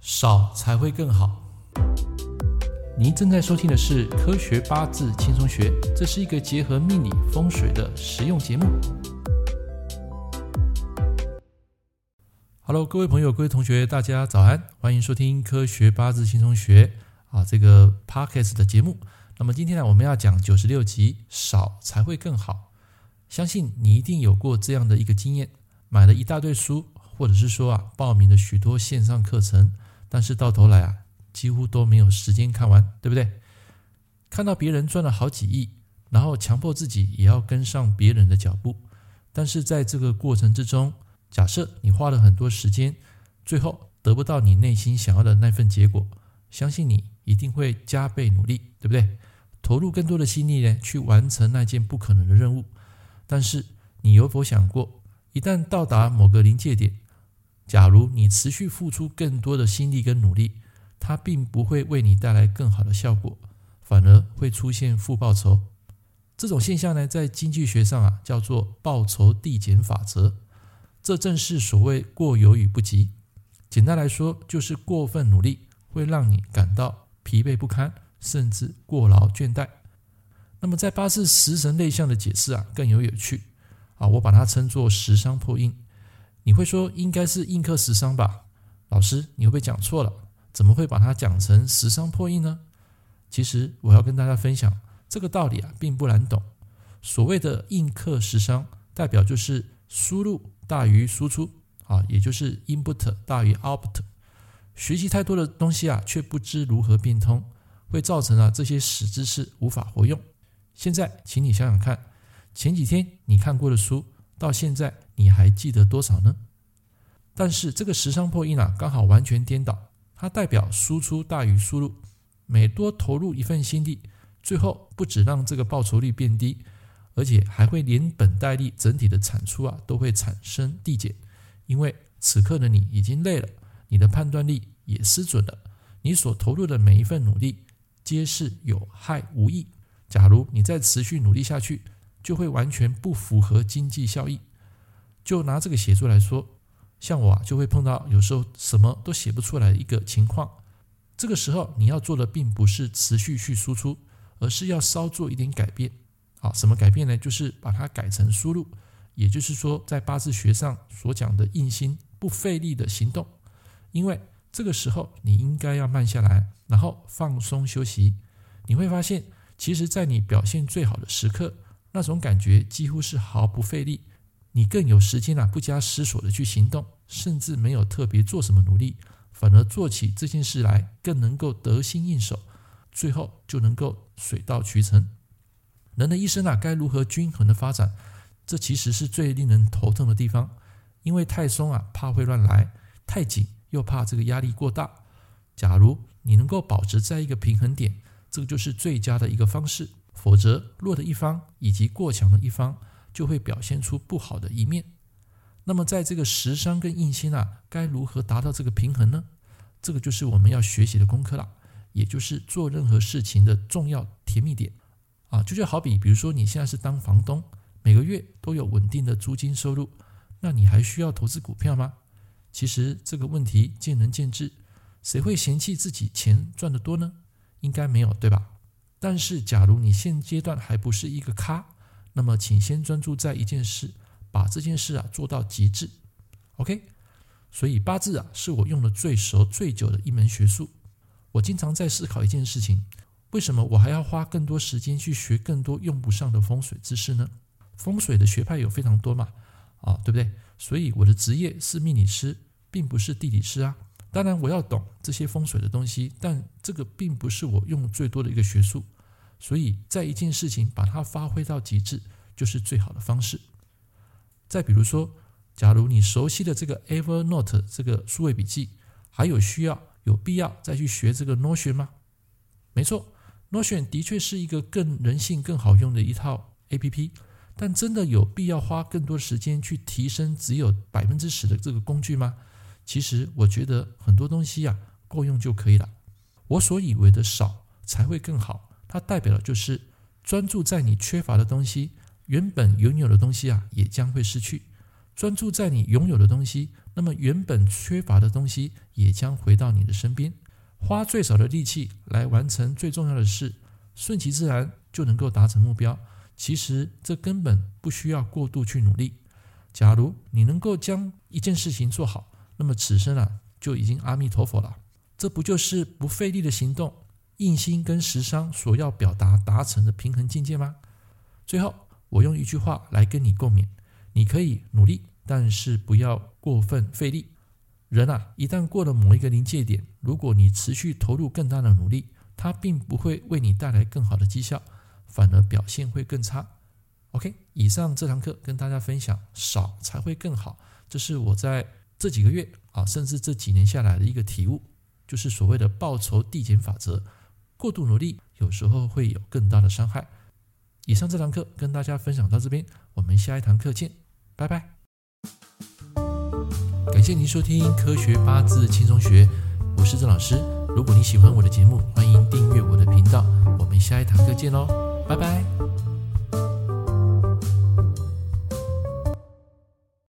少才会更好。您正在收听的是《科学八字轻松学》，这是一个结合命理风水的实用节目。Hello，各位朋友、各位同学，大家早安，欢迎收听《科学八字轻松学》啊，这个 Podcast 的节目。那么今天呢，我们要讲九十六集，少才会更好。相信你一定有过这样的一个经验，买了一大堆书，或者是说啊，报名了许多线上课程。但是到头来啊，几乎都没有时间看完，对不对？看到别人赚了好几亿，然后强迫自己也要跟上别人的脚步。但是在这个过程之中，假设你花了很多时间，最后得不到你内心想要的那份结果，相信你一定会加倍努力，对不对？投入更多的心力呢，去完成那件不可能的任务。但是你有否想过，一旦到达某个临界点，假如你持续付出更多的心力跟努力，它并不会为你带来更好的效果，反而会出现负报酬。这种现象呢，在经济学上啊，叫做报酬递减法则。这正是所谓过犹与不及。简单来说，就是过分努力会让你感到疲惫不堪，甚至过劳倦怠。那么在八字食神类象的解释啊，更有有趣啊，我把它称作食伤破印。你会说应该是印刻时伤吧？老师，你会不会讲错了？怎么会把它讲成时伤破印呢？其实我要跟大家分享这个道理啊，并不难懂。所谓的印刻时伤，代表就是输入大于输出啊，也就是 input 大于 output。学习太多的东西啊，却不知如何变通，会造成啊这些死知识无法活用。现在，请你想想看，前几天你看过的书，到现在。你还记得多少呢？但是这个食伤破印啊，刚好完全颠倒，它代表输出大于输入。每多投入一份心力，最后不止让这个报酬率变低，而且还会连本带利，整体的产出啊都会产生递减。因为此刻的你已经累了，你的判断力也失准了，你所投入的每一份努力皆是有害无益。假如你再持续努力下去，就会完全不符合经济效益。就拿这个写作来说，像我啊，就会碰到有时候什么都写不出来的一个情况。这个时候你要做的并不是持续去输出，而是要稍做一点改变。好，什么改变呢？就是把它改成输入，也就是说，在八字学上所讲的印心不费力的行动。因为这个时候你应该要慢下来，然后放松休息。你会发现，其实，在你表现最好的时刻，那种感觉几乎是毫不费力。你更有时间啊，不加思索的去行动，甚至没有特别做什么努力，反而做起这件事来更能够得心应手，最后就能够水到渠成。人的一生啊，该如何均衡的发展？这其实是最令人头疼的地方，因为太松啊，怕会乱来；太紧又怕这个压力过大。假如你能够保持在一个平衡点，这个就是最佳的一个方式。否则，弱的一方以及过强的一方。就会表现出不好的一面。那么，在这个食伤跟印星啊，该如何达到这个平衡呢？这个就是我们要学习的功课了，也就是做任何事情的重要甜蜜点啊。就就好比，比如说你现在是当房东，每个月都有稳定的租金收入，那你还需要投资股票吗？其实这个问题见仁见智，谁会嫌弃自己钱赚得多呢？应该没有，对吧？但是，假如你现阶段还不是一个咖。那么，请先专注在一件事，把这件事啊做到极致。OK，所以八字啊是我用的最熟最久的一门学术。我经常在思考一件事情：为什么我还要花更多时间去学更多用不上的风水知识呢？风水的学派有非常多嘛，啊，对不对？所以我的职业是命理师，并不是地理师啊。当然，我要懂这些风水的东西，但这个并不是我用最多的一个学术。所以在一件事情把它发挥到极致，就是最好的方式。再比如说，假如你熟悉的这个 Evernote 这个数位笔记，还有需要、有必要再去学这个 Notion 吗？没错，Notion 的确是一个更人性、更好用的一套 APP，但真的有必要花更多时间去提升只有百分之十的这个工具吗？其实我觉得很多东西呀、啊，够用就可以了。我所以为的少才会更好。它代表的就是专注在你缺乏的东西，原本拥有的东西啊，也将会失去；专注在你拥有的东西，那么原本缺乏的东西也将回到你的身边。花最少的力气来完成最重要的事，顺其自然就能够达成目标。其实这根本不需要过度去努力。假如你能够将一件事情做好，那么此生啊就已经阿弥陀佛了。这不就是不费力的行动，硬心跟实商所要表达达成的平衡境界吗？最后，我用一句话来跟你共勉：你可以努力，但是不要过分费力。人啊，一旦过了某一个临界点，如果你持续投入更大的努力，它并不会为你带来更好的绩效，反而表现会更差。OK，以上这堂课跟大家分享，少才会更好，这是我在这几个月啊，甚至这几年下来的一个体悟，就是所谓的报酬递减法则。过度努力有时候会有更大的伤害。以上这堂课跟大家分享到这边，我们下一堂课见，拜拜。感谢您收听《科学八字轻松学》，我是郑老师。如果你喜欢我的节目，欢迎订阅我的频道。我们下一堂课见喽，拜拜。